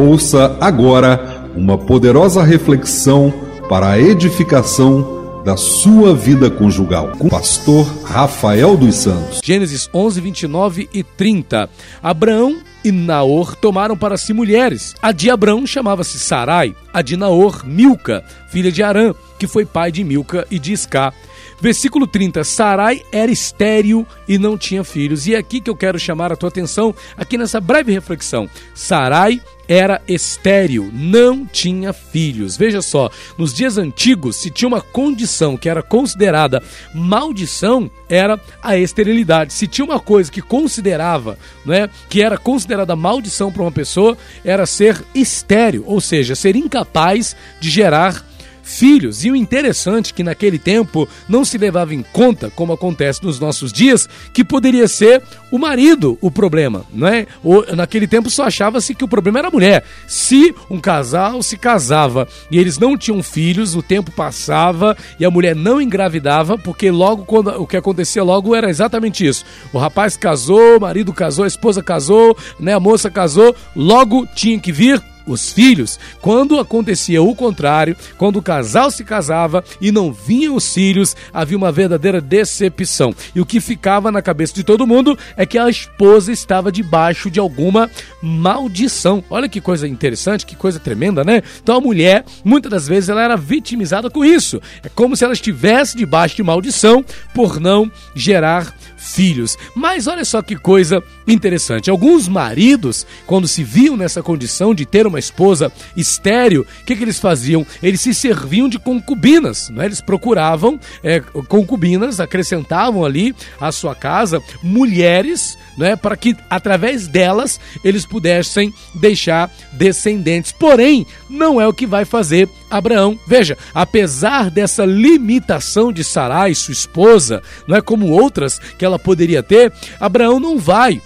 Ouça agora uma poderosa reflexão para a edificação da sua vida conjugal com o pastor Rafael dos Santos. Gênesis 11, 29 e 30. Abraão e Naor tomaram para si mulheres. A de Abraão chamava-se Sarai, a de Naor, Milca, filha de Arã, que foi pai de Milca e de Isca. Versículo 30. Sarai era estéril e não tinha filhos. E é aqui que eu quero chamar a tua atenção, aqui nessa breve reflexão. Sarai era estéril, não tinha filhos. Veja só, nos dias antigos, se tinha uma condição que era considerada maldição, era a esterilidade. Se tinha uma coisa que considerava, né, que era considerada maldição para uma pessoa, era ser estéril, ou seja, ser incapaz de gerar filhos. E o interessante é que naquele tempo não se levava em conta, como acontece nos nossos dias, que poderia ser o marido o problema, não é? Ou, naquele tempo só achava-se que o problema era a mulher. Se um casal se casava e eles não tinham filhos, o tempo passava e a mulher não engravidava, porque logo quando o que acontecia logo era exatamente isso. O rapaz casou, o marido casou, a esposa casou, né, a moça casou, logo tinha que vir os filhos, quando acontecia o contrário, quando o casal se casava e não vinham os filhos, havia uma verdadeira decepção. E o que ficava na cabeça de todo mundo é que a esposa estava debaixo de alguma maldição. Olha que coisa interessante, que coisa tremenda, né? Então a mulher, muitas das vezes, ela era vitimizada com isso. É como se ela estivesse debaixo de maldição por não gerar filhos. Mas olha só que coisa interessante. Alguns maridos, quando se viam nessa condição de ter uma esposa estéreo, o que, que eles faziam? Eles se serviam de concubinas, né? eles procuravam é, concubinas, acrescentavam ali à sua casa mulheres né, para que através delas eles pudessem deixar descendentes. Porém, não é o que vai fazer Abraão. Veja, apesar dessa limitação de Sarai, sua esposa, não é como outras que ela poderia ter, Abraão não vai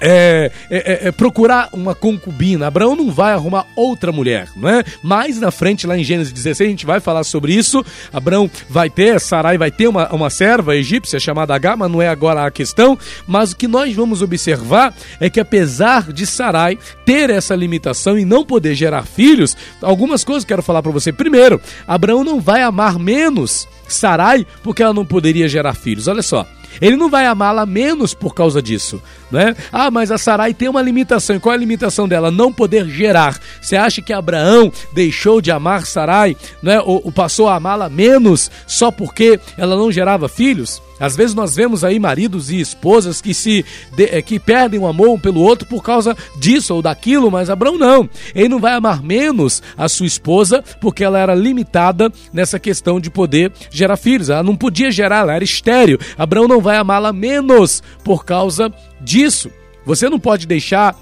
é, é, é, é, procurar uma concubina. Abraão não vai arrumar outra mulher, não é? Mais na frente, lá em Gênesis 16, a gente vai falar sobre isso. Abraão vai ter, Sarai vai ter uma, uma serva egípcia chamada Agar, mas não é agora a questão. Mas o que nós vamos observar é que apesar de Sarai ter essa limitação e não poder gerar filhos, algumas coisas quero falar para você. Primeiro, Abraão não vai amar menos Sarai porque ela não poderia gerar filhos. Olha só. Ele não vai amá-la menos por causa disso, né? Ah, mas a Sarai tem uma limitação. E qual é a limitação dela? Não poder gerar. Você acha que Abraão deixou de amar Sarai, né? Ou, ou passou a amá-la menos só porque ela não gerava filhos? Às vezes nós vemos aí maridos e esposas que se de, eh, que perdem o amor um pelo outro por causa disso ou daquilo, mas Abraão não. Ele não vai amar menos a sua esposa porque ela era limitada nessa questão de poder gerar filhos. Ela não podia gerar, ela era estéreo. Abraão não vai amá-la menos por causa disso. Você não pode deixar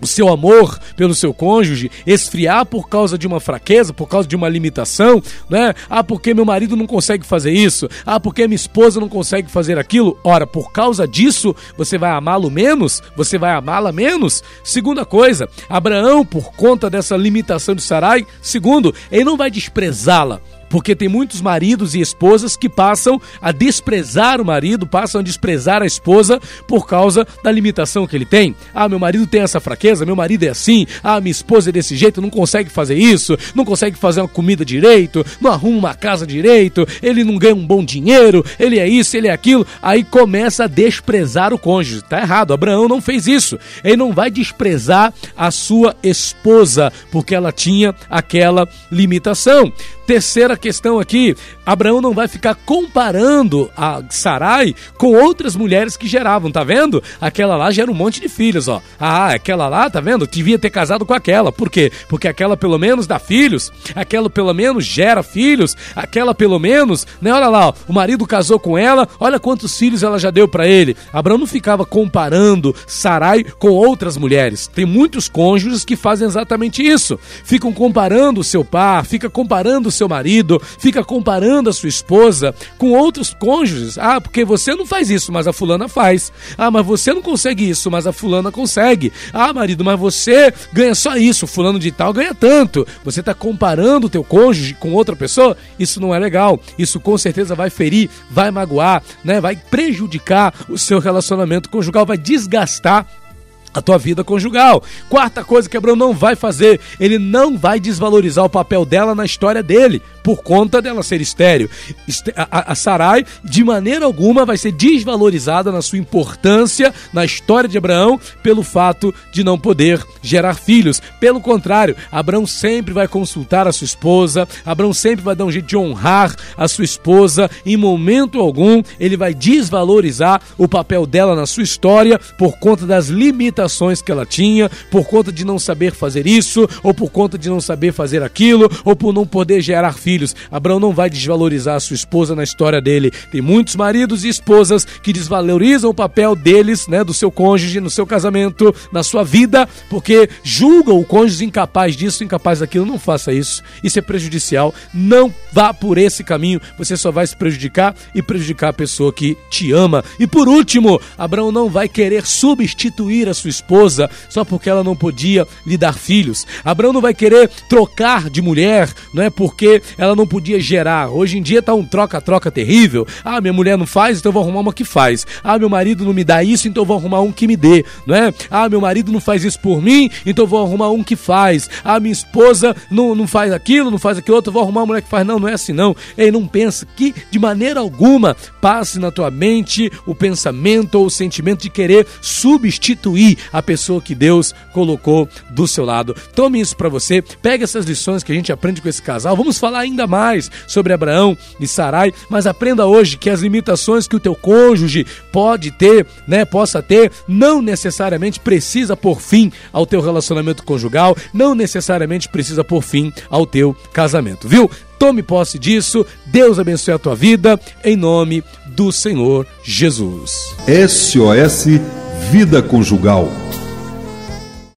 o seu amor pelo seu cônjuge esfriar por causa de uma fraqueza, por causa de uma limitação, né? Ah, porque meu marido não consegue fazer isso. Ah, porque minha esposa não consegue fazer aquilo. Ora, por causa disso, você vai amá-lo menos? Você vai amá-la menos? Segunda coisa, Abraão, por conta dessa limitação de Sarai, segundo, ele não vai desprezá-la. Porque tem muitos maridos e esposas que passam a desprezar o marido, passam a desprezar a esposa por causa da limitação que ele tem. Ah, meu marido tem essa fraqueza, meu marido é assim, ah, minha esposa é desse jeito, não consegue fazer isso, não consegue fazer uma comida direito, não arruma uma casa direito, ele não ganha um bom dinheiro, ele é isso, ele é aquilo. Aí começa a desprezar o cônjuge. Tá errado, Abraão não fez isso. Ele não vai desprezar a sua esposa porque ela tinha aquela limitação. Terceira questão aqui, Abraão não vai ficar comparando a Sarai com outras mulheres que geravam, tá vendo? Aquela lá gera um monte de filhos, ó. Ah, aquela lá, tá vendo? Devia ter casado com aquela. Por quê? Porque aquela pelo menos dá filhos, aquela pelo menos gera filhos, aquela pelo menos, né? Olha lá, ó, o marido casou com ela, olha quantos filhos ela já deu para ele. Abraão não ficava comparando Sarai com outras mulheres. Tem muitos cônjuges que fazem exatamente isso. Ficam comparando o seu par, fica comparando seu marido, fica comparando a sua esposa com outros cônjuges. Ah, porque você não faz isso, mas a fulana faz. Ah, mas você não consegue isso, mas a fulana consegue. Ah, marido, mas você ganha só isso, fulano de tal ganha tanto. Você está comparando o teu cônjuge com outra pessoa? Isso não é legal. Isso com certeza vai ferir, vai magoar, né? Vai prejudicar o seu relacionamento conjugal, vai desgastar a tua vida conjugal. Quarta coisa que Abraão não vai fazer, ele não vai desvalorizar o papel dela na história dele, por conta dela ser estéreo. A, Sarai, de maneira alguma, vai ser desvalorizada na sua importância na história de Abraão pelo fato de não poder gerar filhos. Pelo contrário, Abraão sempre vai consultar a sua esposa, Abraão sempre vai dar um jeito de honrar a sua esposa, em momento algum ele vai desvalorizar o papel dela na sua história por conta das limitações limitações que ela tinha, por conta de não saber fazer isso, ou por conta de não saber fazer aquilo, ou por não poder gerar filhos. Abraão não vai desvalorizar a sua esposa na história dele. Tem muitos maridos e esposas que desvalorizam o papel deles, né, do seu cônjuge, no seu casamento, na sua vida, porque julgam o cônjuge incapaz disso, incapaz daquilo. Não faça isso. Isso é prejudicial. Não vá por esse caminho. Você só vai se prejudicar e prejudicar a pessoa que te ama. E por último, Abraão não vai querer substituir a sua esposa só porque ela não podia lhe dar filhos. Abraão não vai querer trocar de mulher, não é porque ela não podia gerar. Hoje em dia tá um troca-troca terrível. Ah, minha mulher não faz, então eu vou arrumar uma que faz. Ah, meu marido não me dá isso, então eu vou arrumar um que me dê, não é? Ah, meu marido não faz isso por mim, então eu vou arrumar um que faz. Ah, minha esposa não, não faz aquilo, não faz aquilo outro, eu vou arrumar uma mulher que faz. Não, não é assim não. Ei, não pensa que de maneira alguma passe na tua mente o pensamento ou o sentimento de querer substituir a pessoa que Deus colocou do seu lado. Tome isso para você, pegue essas lições que a gente aprende com esse casal. Vamos falar ainda mais sobre Abraão e Sarai, mas aprenda hoje que as limitações que o teu cônjuge pode ter, né, possa ter, não necessariamente precisa por fim ao teu relacionamento conjugal, não necessariamente precisa por fim ao teu casamento, viu? Tome posse disso. Deus abençoe a tua vida em nome do Senhor Jesus. SOS Vida Conjugal